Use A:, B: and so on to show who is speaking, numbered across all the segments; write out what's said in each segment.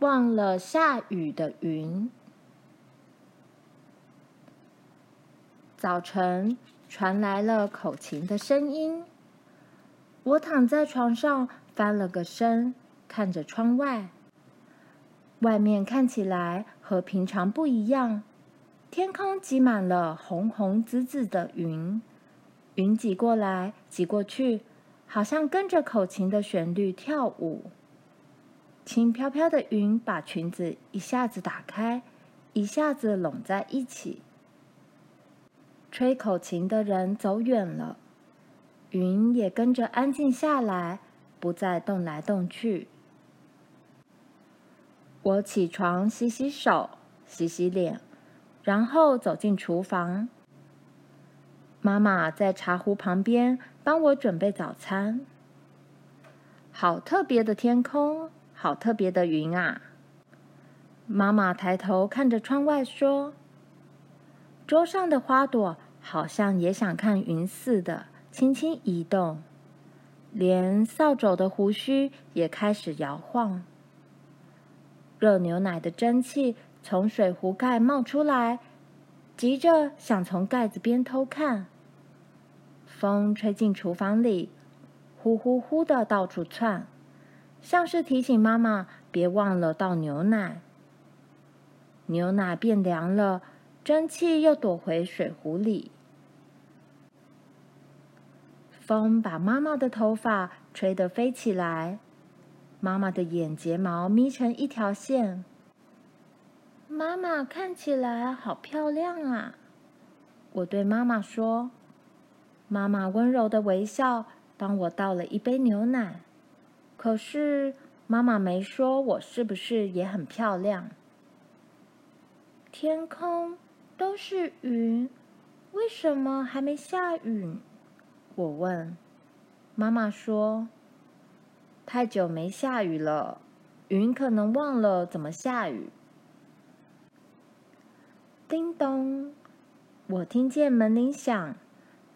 A: 忘了下雨的云。早晨传来了口琴的声音。我躺在床上翻了个身，看着窗外。外面看起来和平常不一样，天空挤满了红红紫紫的云，云挤过来挤过去，好像跟着口琴的旋律跳舞。轻飘飘的云把裙子一下子打开，一下子拢在一起。吹口琴的人走远了，云也跟着安静下来，不再动来动去。我起床，洗洗手，洗洗脸，然后走进厨房。妈妈在茶壶旁边帮我准备早餐。好特别的天空。好特别的云啊！妈妈抬头看着窗外说：“桌上的花朵好像也想看云似的，轻轻移动，连扫帚的胡须也开始摇晃。热牛奶的蒸汽从水壶盖冒出来，急着想从盖子边偷看。风吹进厨房里，呼呼呼的到处窜。”像是提醒妈妈别忘了倒牛奶。牛奶变凉了，蒸汽又躲回水壶里。风把妈妈的头发吹得飞起来，妈妈的眼睫毛眯成一条线。妈妈看起来好漂亮啊！我对妈妈说。妈妈温柔的微笑，帮我倒了一杯牛奶。可是妈妈没说我是不是也很漂亮？天空都是云，为什么还没下雨？我问。妈妈说：“太久没下雨了，云可能忘了怎么下雨。”叮咚，我听见门铃响，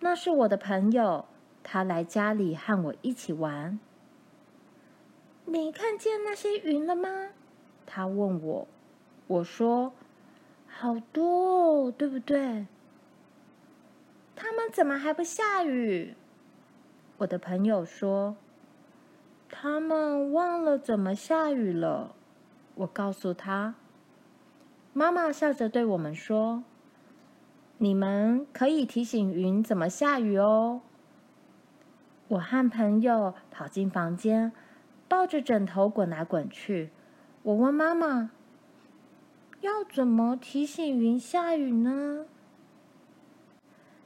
A: 那是我的朋友，他来家里和我一起玩。你看见那些云了吗？他问我。我说：“好多哦，对不对？”他们怎么还不下雨？我的朋友说：“他们忘了怎么下雨了。”我告诉他。妈妈笑着对我们说：“你们可以提醒云怎么下雨哦。”我和朋友跑进房间。抱着枕头滚来滚去，我问妈妈：“要怎么提醒云下雨呢？”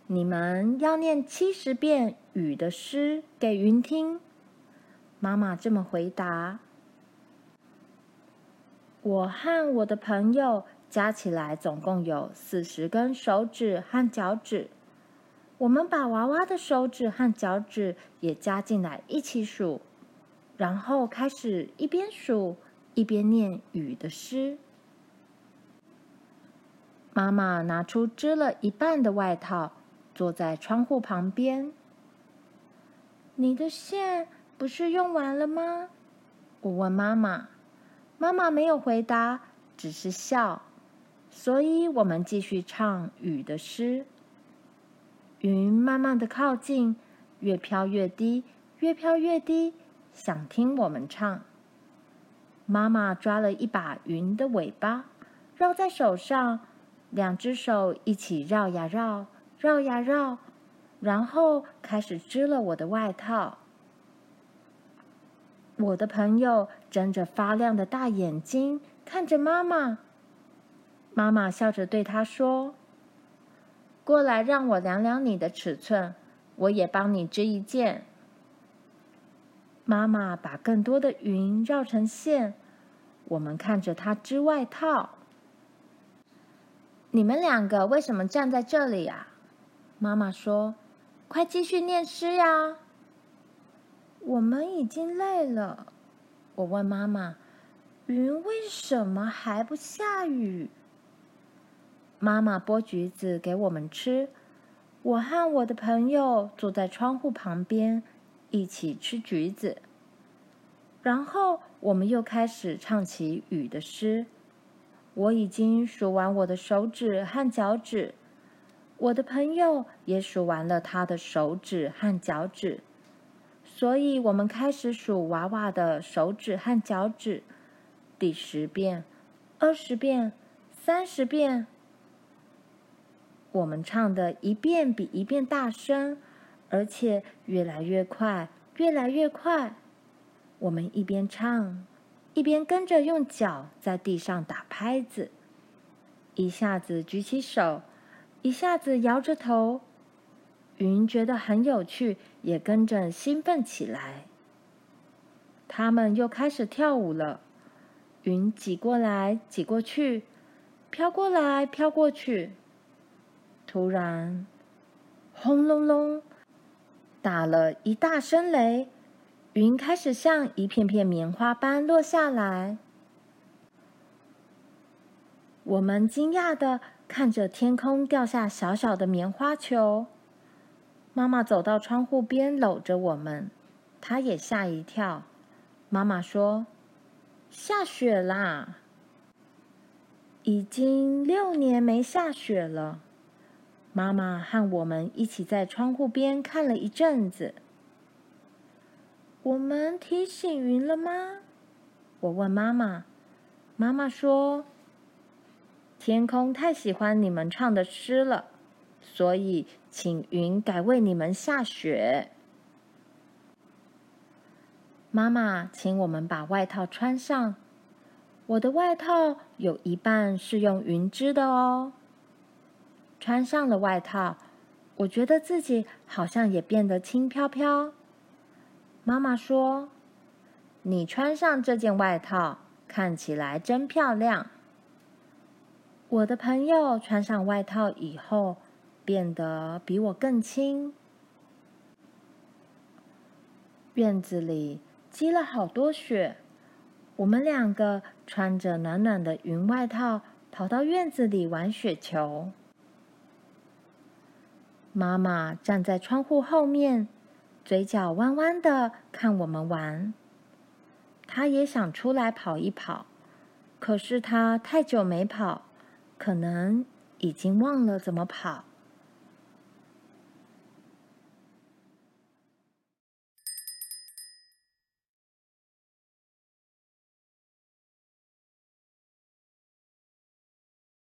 A: 你们要念七十遍雨的诗给云听。妈妈这么回答。我和我的朋友加起来总共有四十根手指和脚趾，我们把娃娃的手指和脚趾也加进来一起数。然后开始一边数一边念雨的诗。妈妈拿出织了一半的外套，坐在窗户旁边。你的线不是用完了吗？我问妈妈。妈妈没有回答，只是笑。所以我们继续唱雨的诗。云慢慢的靠近，越飘越低，越飘越低。想听我们唱。妈妈抓了一把云的尾巴，绕在手上，两只手一起绕呀绕，绕呀绕，然后开始织了我的外套。我的朋友睁着发亮的大眼睛看着妈妈，妈妈笑着对他说：“过来，让我量量你的尺寸，我也帮你织一件。”妈妈把更多的云绕成线，我们看着她织外套。你们两个为什么站在这里呀？妈妈说：“快继续念诗呀！”我们已经累了。我问妈妈：“云为什么还不下雨？”妈妈剥橘子给我们吃，我和我的朋友坐在窗户旁边。一起吃橘子，然后我们又开始唱起雨的诗。我已经数完我的手指和脚趾，我的朋友也数完了他的手指和脚趾，所以我们开始数娃娃的手指和脚趾，第十遍、二十遍、三十遍。我们唱的一遍比一遍大声，而且越来越快，越来越快。我们一边唱，一边跟着用脚在地上打拍子，一下子举起手，一下子摇着头。云觉得很有趣，也跟着兴奋起来。他们又开始跳舞了，云挤过来挤过去，飘过来飘过去。突然，轰隆隆，打了一大声雷。云开始像一片片棉花般落下来，我们惊讶的看着天空掉下小小的棉花球。妈妈走到窗户边，搂着我们，她也吓一跳。妈妈说：“下雪啦！已经六年没下雪了。”妈妈和我们一起在窗户边看了一阵子。我们提醒云了吗？我问妈妈。妈妈说：“天空太喜欢你们唱的诗了，所以请云改为你们下雪。”妈妈请我们把外套穿上。我的外套有一半是用云织的哦。穿上了外套，我觉得自己好像也变得轻飘飘。妈妈说：“你穿上这件外套，看起来真漂亮。”我的朋友穿上外套以后，变得比我更轻。院子里积了好多雪，我们两个穿着暖暖的云外套，跑到院子里玩雪球。妈妈站在窗户后面。嘴角弯弯的看我们玩，她也想出来跑一跑，可是她太久没跑，可能已经忘了怎么跑。